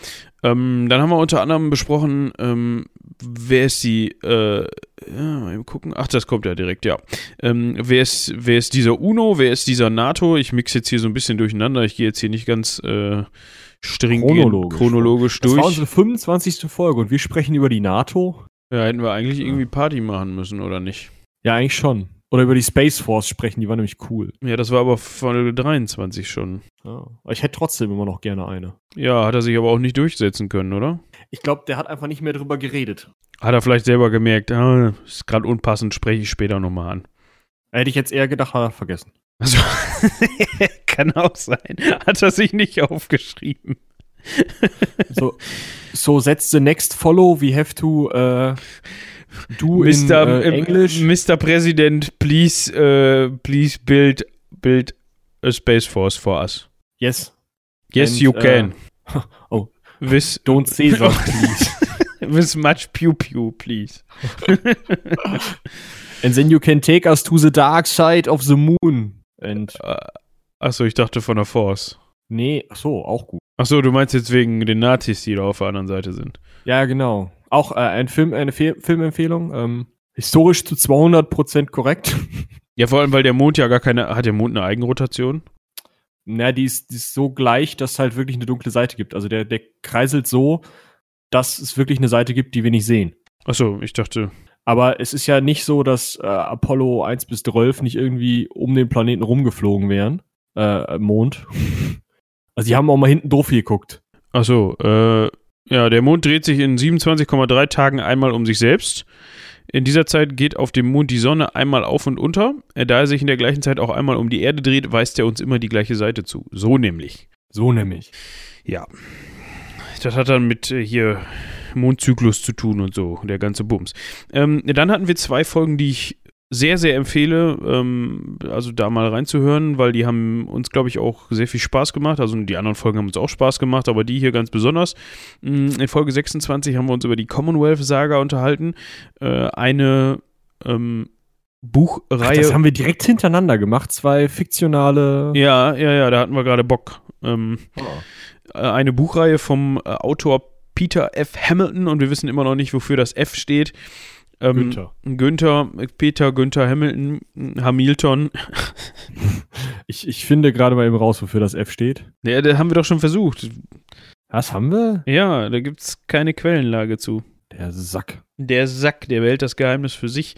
Ähm, dann haben wir unter anderem besprochen, ähm, wer ist die, äh, ja, mal gucken. Ach, das kommt ja direkt, ja. Ähm, wer, ist, wer ist dieser UNO, wer ist dieser NATO? Ich mix jetzt hier so ein bisschen durcheinander. Ich gehe jetzt hier nicht ganz äh, stringent Chronologisch. chronologisch Das war durch. unsere 25. Folge und wir sprechen über die NATO. Ja, hätten wir eigentlich irgendwie Party machen müssen, oder nicht? Ja, eigentlich schon. Oder über die Space Force sprechen, die war nämlich cool. Ja, das war aber Folge 23 schon. Ja. Ich hätte trotzdem immer noch gerne eine. Ja, hat er sich aber auch nicht durchsetzen können, oder? Ich glaube, der hat einfach nicht mehr drüber geredet. Hat er vielleicht selber gemerkt, ah, ist gerade unpassend, spreche ich später nochmal an. Hätte ich jetzt eher gedacht, hat er vergessen. Also, kann auch sein. Hat er sich nicht aufgeschrieben. So, so setzt the next follow, we have to uh, do Mr. in äh, English. Mr. President, please, äh, please build, build a space force for us. yes. Yes, And, you äh, can. oh. With, Don't say that, please. with much pew pew, please. And then you can take us to the dark side of the moon. And Achso, ich dachte von der Force. nee, ach so, auch gut. Achso, du meinst jetzt wegen den Nazis, die da auf der anderen Seite sind. Ja, genau. Auch äh, ein Film, eine Fe Filmempfehlung. Ähm, historisch zu 200% korrekt. Ja, vor allem, weil der Mond ja gar keine, hat der Mond eine Eigenrotation? Na, die ist, die ist so gleich, dass es halt wirklich eine dunkle Seite gibt. Also der, der kreiselt so, dass es wirklich eine Seite gibt, die wir nicht sehen. Achso, ich dachte. Aber es ist ja nicht so, dass äh, Apollo 1 bis 12 nicht irgendwie um den Planeten rumgeflogen wären. Äh, Mond. Also die haben auch mal hinten doof geguckt. Achso, äh, ja, der Mond dreht sich in 27,3 Tagen einmal um sich selbst. In dieser Zeit geht auf dem Mond die Sonne einmal auf und unter. Äh, Da er sich in der gleichen Zeit auch einmal um die Erde dreht, weist er uns immer die gleiche Seite zu. So nämlich. So nämlich. Ja. Das hat dann mit äh, hier Mondzyklus zu tun und so, der ganze Bums. Ähm, dann hatten wir zwei Folgen, die ich sehr, sehr empfehle, ähm, also da mal reinzuhören, weil die haben uns, glaube ich, auch sehr viel Spaß gemacht. Also die anderen Folgen haben uns auch Spaß gemacht, aber die hier ganz besonders. Mm, In Folge 26 haben wir uns über die Commonwealth-Saga unterhalten. Äh, eine ähm, Ach, Buchreihe. das haben wir direkt hintereinander gemacht. Zwei fiktionale. ja, ja, ja, da hatten wir gerade Bock. Ähm, äh, eine Buchreihe vom äh, Autor Peter F. Hamilton und wir wissen immer noch nicht, wofür das F steht. Ähm, Günther. Günther, Peter Günther Hamilton, Hamilton. Ich, ich finde gerade mal eben raus, wofür das F steht. Ja, da haben wir doch schon versucht. Was haben wir? Ja, da gibt es keine Quellenlage zu. Der Sack. Der Sack, der behält das Geheimnis für sich.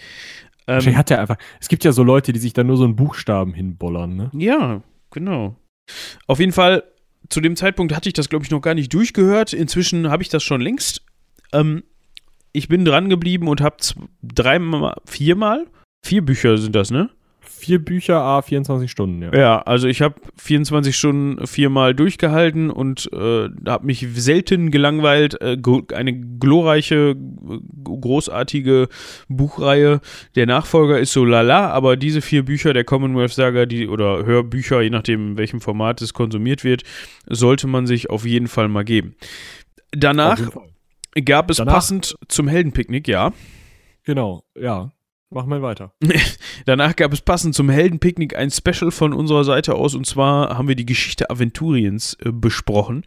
Ähm, hat er einfach. Es gibt ja so Leute, die sich da nur so einen Buchstaben hinbollern, ne? ja, genau. Auf jeden Fall, zu dem Zeitpunkt hatte ich das, glaube ich, noch gar nicht durchgehört. Inzwischen habe ich das schon längst. Ähm, ich bin dran geblieben und habe dreimal, viermal, vier Bücher sind das, ne? Vier Bücher, A, 24 Stunden, ja. Ja, also ich habe 24 Stunden viermal durchgehalten und äh, habe mich selten gelangweilt. Äh, eine glorreiche, äh, großartige Buchreihe. Der Nachfolger ist so lala, aber diese vier Bücher der Commonwealth Saga, die oder Hörbücher, je nachdem in welchem Format es konsumiert wird, sollte man sich auf jeden Fall mal geben. Danach gab es Danach- passend zum Heldenpicknick, ja. Genau, ja. Mach mal weiter. Danach gab es passend zum Heldenpicknick ein Special von unserer Seite aus und zwar haben wir die Geschichte Aventuriens äh, besprochen.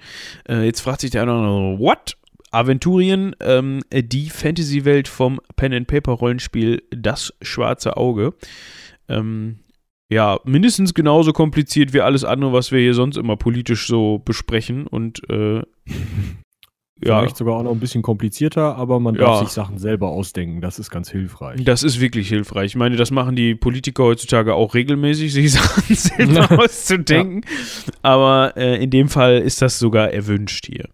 Äh, jetzt fragt sich der eine oder andere, what? Aventurien, ähm, die Fantasy-Welt vom Pen-and-Paper-Rollenspiel Das Schwarze Auge. Ähm, ja, mindestens genauso kompliziert wie alles andere, was wir hier sonst immer politisch so besprechen und äh, ja, Vielleicht sogar auch noch ein bisschen komplizierter, aber man Ja. darf sich Sachen selber ausdenken. Das ist ganz hilfreich. Das ist wirklich hilfreich. Ich meine, das machen die Politiker heutzutage auch regelmäßig, sich Sachen selber auszudenken. Aber äh, in dem Fall ist das sogar erwünscht hier.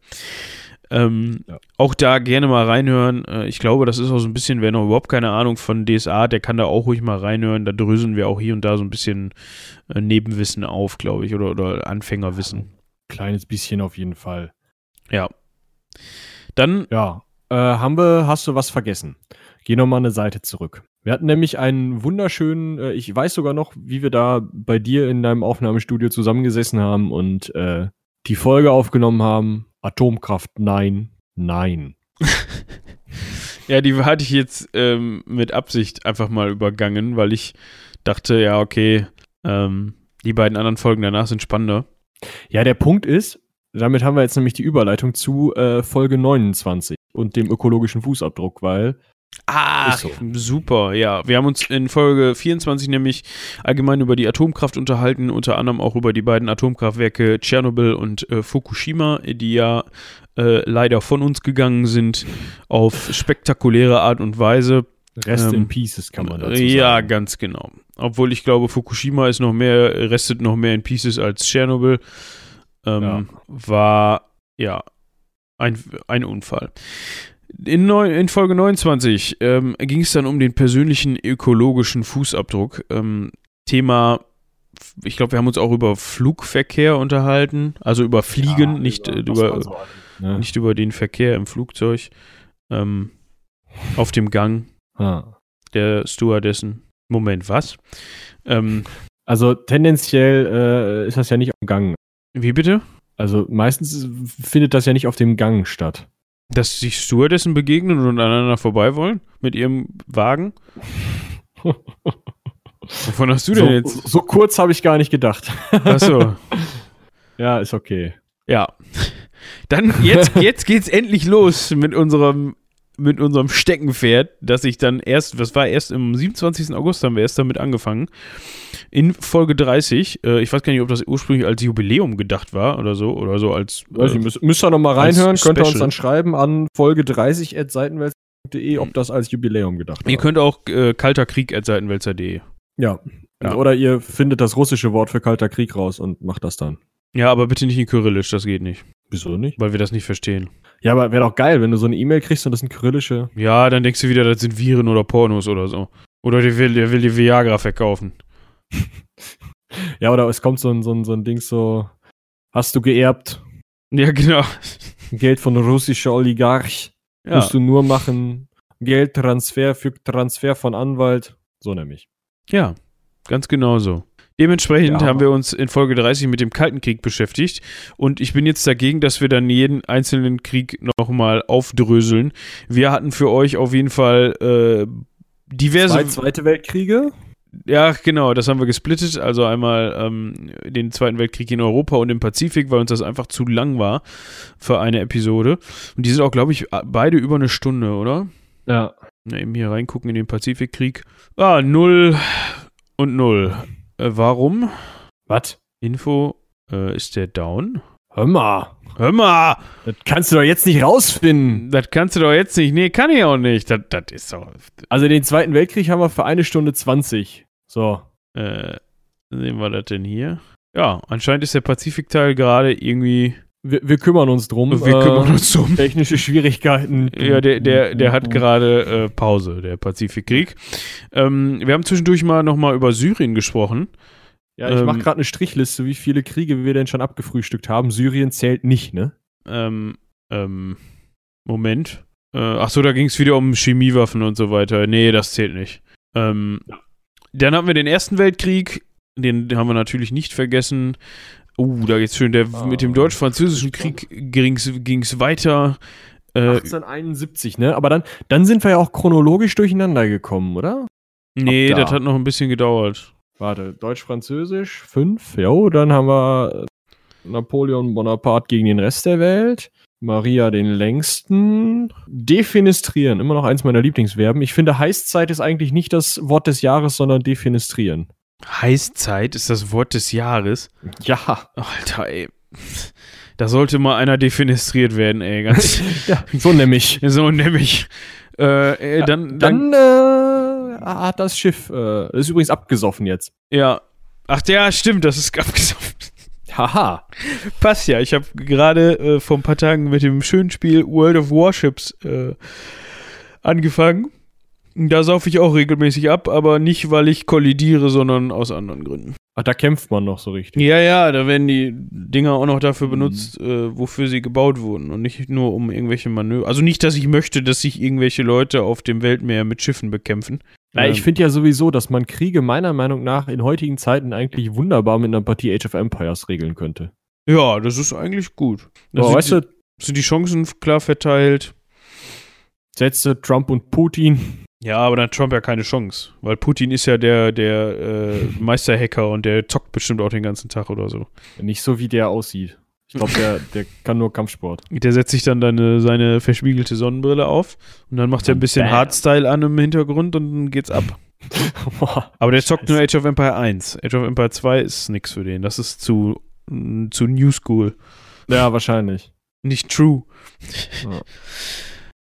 Ähm, Ja. Auch da gerne mal reinhören. Äh, ich glaube, das ist auch so ein bisschen, wer noch überhaupt keine Ahnung von DSA der kann da auch ruhig mal reinhören. Da dröseln wir auch hier und da so ein bisschen äh, Nebenwissen auf, glaube ich, oder, oder Anfängerwissen. Kleines bisschen auf jeden Fall. Ja. Dann, Ja. Äh, haben wir, hast du was vergessen? Geh nochmal eine Seite zurück. Wir hatten nämlich einen wunderschönen, äh, ich weiß sogar noch, wie wir da bei dir in deinem Aufnahmestudio zusammengesessen haben und äh, die Folge aufgenommen haben. Atomkraft, nein, nein. Ja, die hatte ich jetzt ähm, mit Absicht einfach mal übergangen, weil ich dachte, ja, okay, ähm, die beiden anderen Folgen danach sind spannender. Ja, der Punkt ist, damit haben wir jetzt nämlich die Überleitung zu äh, Folge 29 und dem ökologischen Fußabdruck, weil Ach, Ist so. super, ja. Wir haben uns in Folge 24 nämlich allgemein über die Atomkraft unterhalten, unter anderem auch über die beiden Atomkraftwerke Tschernobyl und äh, Fukushima, die ja äh, leider von uns gegangen sind auf spektakuläre Art und Weise. Rest Ähm, in Pieces kann man dazu sagen. Ja, ganz genau. Obwohl ich glaube, Fukushima ist noch mehr, restet noch mehr in Pieces als Tschernobyl. Ähm, Ja. War, ja, ein, ein Unfall. In, neu, in Folge 29 ähm, ging es dann um den persönlichen ökologischen Fußabdruck. Ähm, Thema, ich glaube, wir haben uns auch über Flugverkehr unterhalten, also über Fliegen, Ja, nicht, äh, über, man so ne? nicht über den Verkehr im Flugzeug. Ähm, auf dem Gang Ah. der Stewardessen. Moment, was? Ähm, Also tendenziell äh, ist das ja nicht am Gang. Wie bitte? Also meistens findet das ja nicht auf dem Gang statt. Dass sich Stewardessen begegnen und aneinander vorbei wollen? Mit ihrem Wagen? Wovon hast du denn so, jetzt? so kurz habe ich gar nicht gedacht. Achso, ja, ist okay. ja. Dann, jetzt, jetzt geht's endlich los mit unserem mit unserem Steckenpferd, das ich dann erst, was war erst im 27. August haben wir erst damit angefangen. In Folge 30, äh, ich weiß gar nicht, ob das ursprünglich als Jubiläum gedacht war oder so, oder so als. Äh, ich, müsst, müsst ihr noch mal als reinhören, könnt ihr uns dann schreiben an folge 30 at seitenwelt.de, ob das als Jubiläum gedacht war. ihr könnt auch äh, kalter Krieg at seitenwälzer.de. ja. Ja. Oder ihr findet das russische Wort für kalter Krieg raus und macht das dann. Ja, aber bitte nicht in Kyrillisch, das geht nicht, Wieso nicht? weil wir das nicht verstehen. Ja, aber wäre doch geil, wenn du so eine E-Mail kriegst und das sind kyrillische. Ja, dann denkst du wieder, das sind Viren oder Pornos oder so. Oder der will, der will dir Viagra verkaufen. Ja, oder es kommt so ein, so ein, so ein Ding so, hast du geerbt, Ja, genau. Geld von russischer Oligarch, Ja, musst du nur machen, Geldtransfer für Transfer von Anwalt, so nämlich. ja ganz genau so. Dementsprechend Ja. haben wir uns in Folge 30 mit dem Kalten Krieg beschäftigt und ich bin jetzt dagegen, dass wir dann jeden einzelnen Krieg nochmal aufdröseln. Wir hatten für euch auf jeden Fall äh, diverse Zwei Zweite Weltkriege? Ja, genau, das haben wir gesplittet. Also einmal ähm, den Zweiten Weltkrieg in Europa und im Pazifik, weil uns das einfach zu lang war für eine Episode. Und die sind auch, glaube ich, beide über eine Stunde, oder? Ja. Na, eben hier reingucken in den Pazifikkrieg. Ah, null und null. Äh, warum? Was? Info, äh, ist der down? Hör mal, Hör mal, das kannst du doch jetzt nicht rausfinden. das kannst du doch jetzt nicht. Nee, kann ich auch nicht. Das, das ist doch. Also den Zweiten Weltkrieg haben wir für eine Stunde 20. So. Äh, sehen wir das denn hier? Ja, anscheinend ist der Pazifikteil gerade irgendwie. Wir, wir kümmern uns drum. Wir kümmern Äh, uns um. Technische Schwierigkeiten. Ja, der, der, der hat gerade äh, Pause, der Pazifikkrieg. Ähm, wir haben zwischendurch mal nochmal über Syrien gesprochen. Ja, ich mache ähm, gerade eine Strichliste, wie viele Kriege wir denn schon abgefrühstückt haben. Syrien zählt nicht, ne? Ähm, ähm, Moment. Äh, ach so, da ging es wieder um Chemiewaffen und so weiter. Nee, das zählt nicht. Ähm, Dann hatten wir den Ersten Weltkrieg. Den, den haben wir natürlich nicht vergessen. Uh, da geht's schön. Der, Ah, mit dem Deutsch-Französischen Krieg ging's, ging's weiter. Äh, 1871, ne? Aber dann, dann sind wir ja auch chronologisch durcheinander gekommen, oder? nee, da. das hat noch ein bisschen gedauert. Warte, Deutsch-Französisch, fünf. Jo, dann haben wir äh, Napoleon Bonaparte gegen den Rest der Welt. Maria den längsten. Defenestrieren, immer noch eins meiner Lieblingsverben. Ich finde, Heißzeit ist eigentlich nicht das Wort des Jahres, sondern defenestrieren. Heißzeit ist das Wort des Jahres. Ja. Alter, ey. Da sollte mal einer defenestriert werden, ey. Ganz ja so nämlich. so nämlich. Äh, äh, dann, dann, Dann äh, hat das Schiff, äh, ist übrigens abgesoffen jetzt. ja. Ach, ja, stimmt, das ist abgesoffen. Haha. Passt ja. Ich habe gerade äh, vor ein paar Tagen mit dem schönen Spiel World of Warships äh, angefangen. Da saufe ich auch regelmäßig ab, aber nicht, weil ich kollidiere, sondern aus anderen Gründen. Ach, da kämpft man noch so richtig. Ja, ja, da werden die Dinger auch noch dafür Mhm. benutzt, äh, wofür sie gebaut wurden und nicht nur um irgendwelche Manöver. Also nicht, dass ich möchte, dass sich irgendwelche Leute auf dem Weltmeer mit Schiffen bekämpfen. Na, ich Ähm, finde ja sowieso, dass man Kriege meiner Meinung nach in heutigen Zeiten eigentlich wunderbar mit einer Partie Age of Empires regeln könnte. Ja, das ist eigentlich gut. Da Aber sind, weißt du, die, sind die Chancen klar verteilt. Sätze Trump und Putin. Ja, aber dann hat Trump ja keine Chance, weil Putin ist ja der, der äh, Meisterhacker und der zockt bestimmt auch den ganzen Tag oder so. Nicht so, wie der aussieht. Ich glaube, der, der kann nur Kampfsport. Der setzt sich dann deine, seine verspiegelte Sonnenbrille auf und dann macht er ein bisschen Bam. Hardstyle an im Hintergrund und dann geht's ab. Boah. Aber der zockt nur Scheiße. Age of Empire 1. Age of Empire 2 ist nix für den. Das ist zu, mm, zu New School. ja, wahrscheinlich. Nicht true. Ja.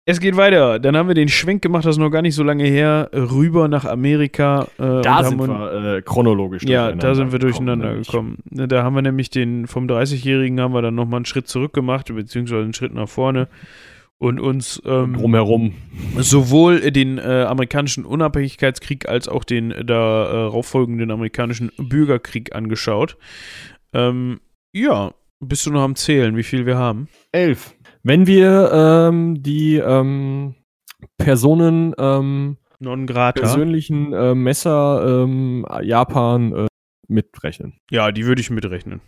Es geht weiter. Dann haben wir den Schwenk gemacht, das ist noch gar nicht so lange her, rüber nach Amerika. Äh, Da sind wir äh, chronologisch Ja, da sind wir durcheinander nämlich. gekommen. Ne, Da haben wir nämlich den, vom 30-Jährigen haben wir dann nochmal einen Schritt zurück gemacht, beziehungsweise einen Schritt nach vorne und uns ähm, Drumherum. sowohl den äh, amerikanischen Unabhängigkeitskrieg als auch den darauf folgenden amerikanischen Bürgerkrieg angeschaut. Ähm, ja, bist du noch am Zählen, wie viel wir haben? Elf. Wenn wir ähm, die ähm, Personen ähm, Non grata. persönlichen äh, Messer ähm, Japan äh, mitrechnen. Ja, die würde ich mitrechnen.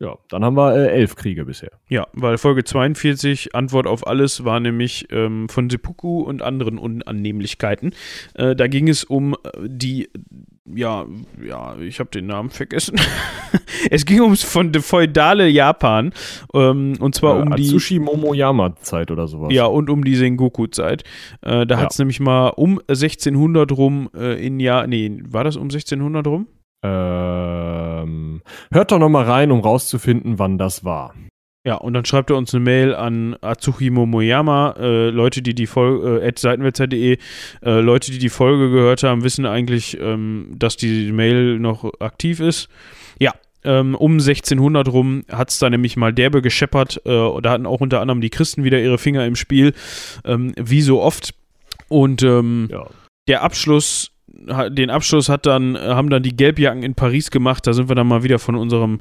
Ja, dann haben wir äh, elf Kriege bisher. Ja, weil Folge 42, Antwort auf alles, war nämlich ähm, von Seppuku und anderen Unannehmlichkeiten. Äh, da ging es um äh, die, ja, ja, ich habe den Namen vergessen. es ging ums von de feudale Japan ähm, und zwar Äh, um die Atsushi Momoyama-Zeit oder sowas. ja und um die Sengoku-Zeit. Äh, da Ja. hat es nämlich mal um 1600 rum äh, in Jahr, nee, war das um 1600 rum? Ähm, hört doch noch mal rein, um rauszufinden, wann das war. Ja, und dann schreibt er uns eine Mail an Atsuhi Momoyama. Äh, Leute, die die Folge, äh, at seitenwälzer.de, äh, Leute, die die Folge gehört haben, wissen eigentlich, ähm, dass die Mail noch aktiv ist. Ja, ähm, um 1600 rum hat es da nämlich mal derbe gescheppert. Äh, da hatten auch unter anderem die Christen wieder ihre Finger im Spiel, ähm, wie so oft. Und ähm, Ja. der Abschluss, den Abschluss hat dann, äh, haben dann die Gelbjacken in Paris gemacht. Da sind wir dann mal wieder von unserem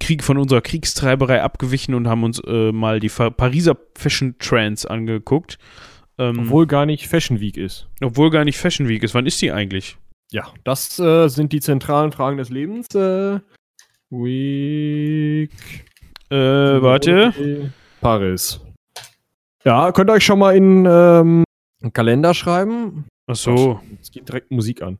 Krieg, von unserer Kriegstreiberei abgewichen und haben uns äh, mal die Pariser Fashion Trends angeguckt. Ähm, obwohl, Obwohl gar nicht Fashion Week ist. gar nicht Fashion Week ist. Wann ist die eigentlich? Ja, das äh, sind die zentralen Fragen des Lebens. Äh, Week. Äh, warte. Paris. Ja, könnt ihr euch schon mal in ähm, einen Kalender schreiben. Ach so. Es geht direkt Musik an.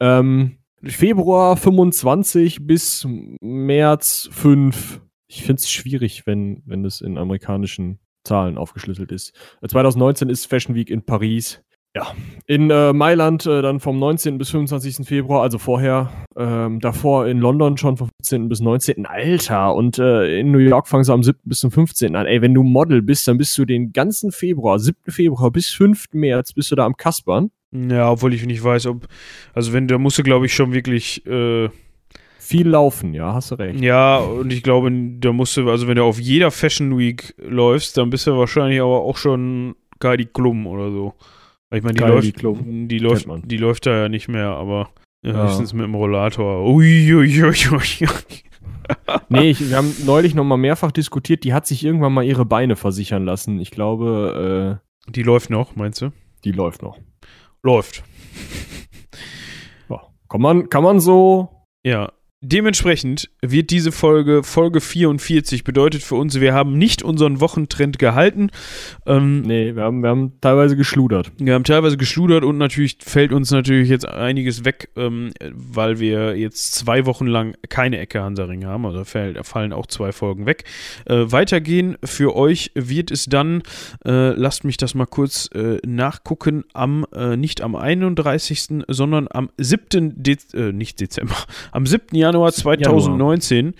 Ähm, Februar 25 bis März 5. Ich finde es schwierig, wenn, wenn das in amerikanischen Zahlen aufgeschlüsselt ist. Äh, 2019 ist Fashion Week in Paris. Ja, in äh, Mailand äh, dann vom 19. bis 25. Februar, also vorher, ähm, davor in London schon vom 15. bis 19. Alter, und äh, in New York fangen sie am 7. bis zum 15. an. Ey, wenn du Model bist, dann bist du den ganzen Februar, 7. Februar bis 5. März, bist du da am Kaspern. Ja, obwohl ich nicht weiß, ob. Also, wenn, da musst du, glaube ich, schon wirklich. Äh, Viel laufen, ja, hast du recht. ja, und ich glaube, da musst du, also, wenn du auf jeder Fashion Week läufst, dann bist du wahrscheinlich aber auch schon Kadi Klum oder so. Ich meine, die läuft, Klum, die läuft, die läuft da ja nicht mehr, aber äh, Ja. höchstens mit dem Rollator. Uiuiuiui. Nee, ich, wir haben neulich noch mal mehrfach diskutiert, die hat sich irgendwann mal ihre Beine versichern lassen. Ich glaube, äh, Die läuft noch, meinst du? die läuft noch. Läuft. Ja. Kann, man, kann man so. Ja. Dementsprechend wird diese Folge Folge 44 bedeutet für uns, wir haben nicht unseren Wochentrend gehalten. Ähm, Nee, wir haben, wir haben teilweise geschludert. Wir haben teilweise geschludert und natürlich fällt uns natürlich jetzt einiges weg, ähm, weil wir jetzt zwei Wochen lang keine Ecke Hansaring haben. Also fällt, fallen auch zwei Folgen weg. Äh, weitergehen für euch wird es dann, äh, lasst mich das mal kurz äh, nachgucken, am, äh, nicht am 31., sondern am 7. Dez äh, nicht Dezember, am 7. Januar 2019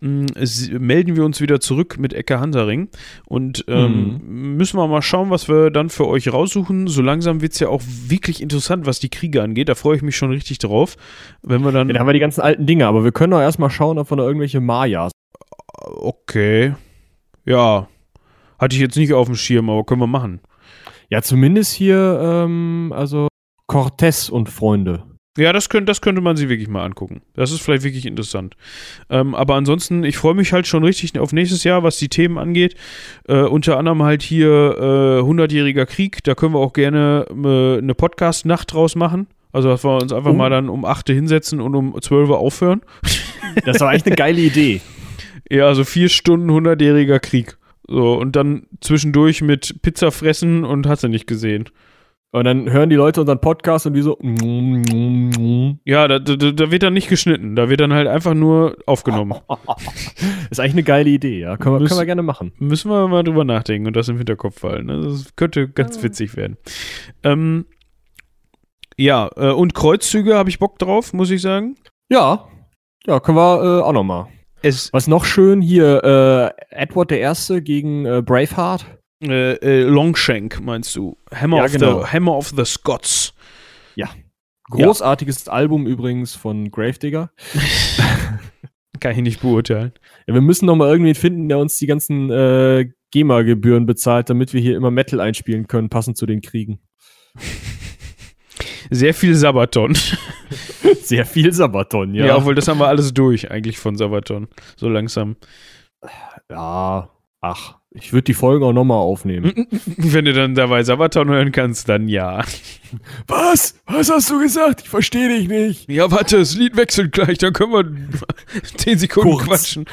mh, s- melden wir uns wieder zurück mit Ecke Hansaring und ähm, müssen wir mal schauen, was wir dann für euch raussuchen. So langsam wird es ja auch wirklich interessant, was die Kriege angeht. Da freue ich mich schon richtig drauf. Wenn wir dann. Ja, da haben wir die ganzen alten Dinge, aber wir können doch erstmal schauen, ob wir da irgendwelche Mayas. Okay. Ja. Hatte ich jetzt nicht auf dem Schirm, aber können wir machen. Ja, zumindest hier, ähm, also Cortez und Freunde. Ja, das, könnt, das könnte man sich wirklich mal angucken. Das ist vielleicht wirklich interessant. Ähm, aber ansonsten, ich freue mich halt schon richtig auf nächstes Jahr, was die Themen angeht. Äh, unter anderem halt hier äh, 100-jähriger Krieg. Da können wir auch gerne äh, eine Podcast-Nacht draus machen. Also, dass wir uns einfach Oh. mal dann um 8 Uhr hinsetzen und um 12 Uhr aufhören. Das doch eigentlich eine geile Idee. Ja, also vier Stunden 100-jähriger Krieg. So, und dann zwischendurch mit Pizza fressen und hast du nicht gesehen. Und dann hören die Leute unseren Podcast und die so. Ja, da, da, da wird dann nicht geschnitten. Da wird dann halt einfach nur aufgenommen. ist eigentlich eine geile Idee, ja. Können wir, Müssen- können wir gerne machen. Müssen wir mal drüber nachdenken und das im Hinterkopf halten. ne? Das könnte ganz witzig werden. Ähm, ja, äh, und Kreuzzüge habe ich Bock drauf, muss ich sagen. Ja. Ja, können wir äh, auch noch mal. Es, Was noch schön hier, äh, Edward I. gegen äh, Braveheart. Äh, äh, Longshank meinst du? Hammer, Ja, of genau. the, Hammer of the Scots. Großartiges Album übrigens von Gravedigger. Kann ich nicht beurteilen. Ja, wir müssen noch mal irgendwen finden, der uns die ganzen äh, GEMA-Gebühren bezahlt, damit wir hier immer Metal einspielen können, passend zu den Kriegen. Sehr viel Sabaton. Sehr viel Sabaton, Ja. ja. obwohl das haben wir alles durch, eigentlich von Sabaton. So langsam. ja, ach, Ich würde die Folgen auch nochmal aufnehmen. Wenn du dann dabei Sabaton hören kannst, dann ja. Was? Was hast du gesagt? Ich verstehe dich nicht. Ja, warte, das Lied wechselt gleich, dann können wir 10 Sekunden Kurz. quatschen.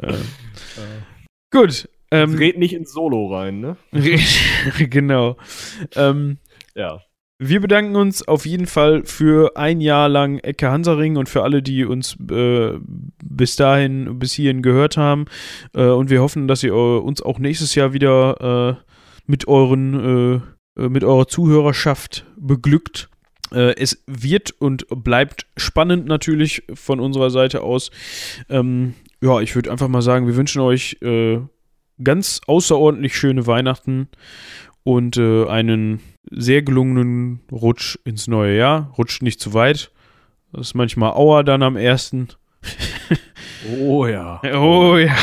ja. Gut. Ähm, Red nicht ins Solo rein, ne? genau. Ähm, Ja. Wir bedanken uns auf jeden Fall für ein Jahr lang Ecke Hansaring und für alle, die uns äh, bis dahin, bis hierhin gehört haben. Äh, und wir hoffen, dass ihr äh, uns auch nächstes Jahr wieder äh, mit euren, äh, äh, mit eurer Zuhörerschaft beglückt. Es wird und bleibt spannend natürlich von unserer Seite aus. Ähm, ja, ich würde einfach mal sagen, wir wünschen euch ganz außerordentlich schöne Weihnachten und äh, einen sehr gelungenen Rutsch ins neue Jahr. Rutscht nicht zu weit. Das ist manchmal Auer dann am ersten. Oh ja. Oh ja.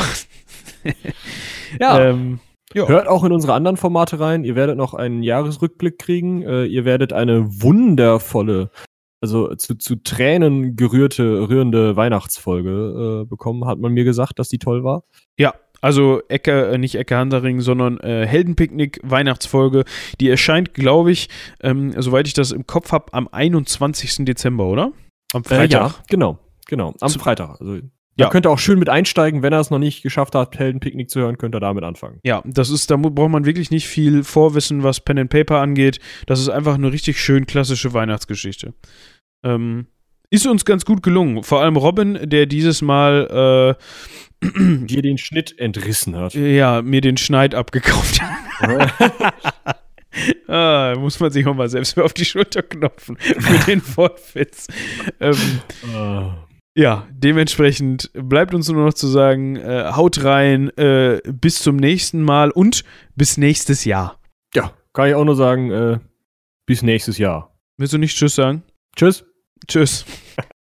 Ja. Ähm, ja. Hört auch in unsere anderen Formate rein. Ihr werdet noch einen Jahresrückblick kriegen. Äh, ihr werdet eine wundervolle, also zu, zu Tränen gerührte, rührende Weihnachtsfolge äh, bekommen. Hat man mir gesagt, dass die toll war. Ja, also Ecke, äh, nicht Ecke Hansaring, sondern äh, Heldenpicknick Weihnachtsfolge. Die erscheint, glaube ich, ähm, soweit ich das im Kopf habe, am 21. Dezember, oder? Am Äh, Freitag. ja, genau. Genau. Am Zu- Freitag. Also, Ja. Da könnt ihr auch schön mit einsteigen. Wenn er es noch nicht geschafft hat, Heldenpicknick zu hören, könnt ihr damit anfangen. Ja, das ist, da braucht man wirklich nicht viel Vorwissen, was Pen and Paper angeht. Das ist einfach eine richtig schön klassische Weihnachtsgeschichte. Ähm, ist uns ganz gut gelungen. Vor allem Robin, der dieses Mal äh, Dir den Schnitt entrissen hat. ja, mir den Schneid abgekauft hat. ah, muss man sich auch mal selbst auf die Schulter knopfen für den Wortwitz. Ähm, Äh, ja, dementsprechend bleibt uns nur noch zu sagen, äh, haut rein, äh, bis zum nächsten Mal und bis nächstes Jahr. ja, kann ich auch nur sagen, äh, bis nächstes Jahr. Willst du nicht Tschüss sagen? Tschüss. Tschüss.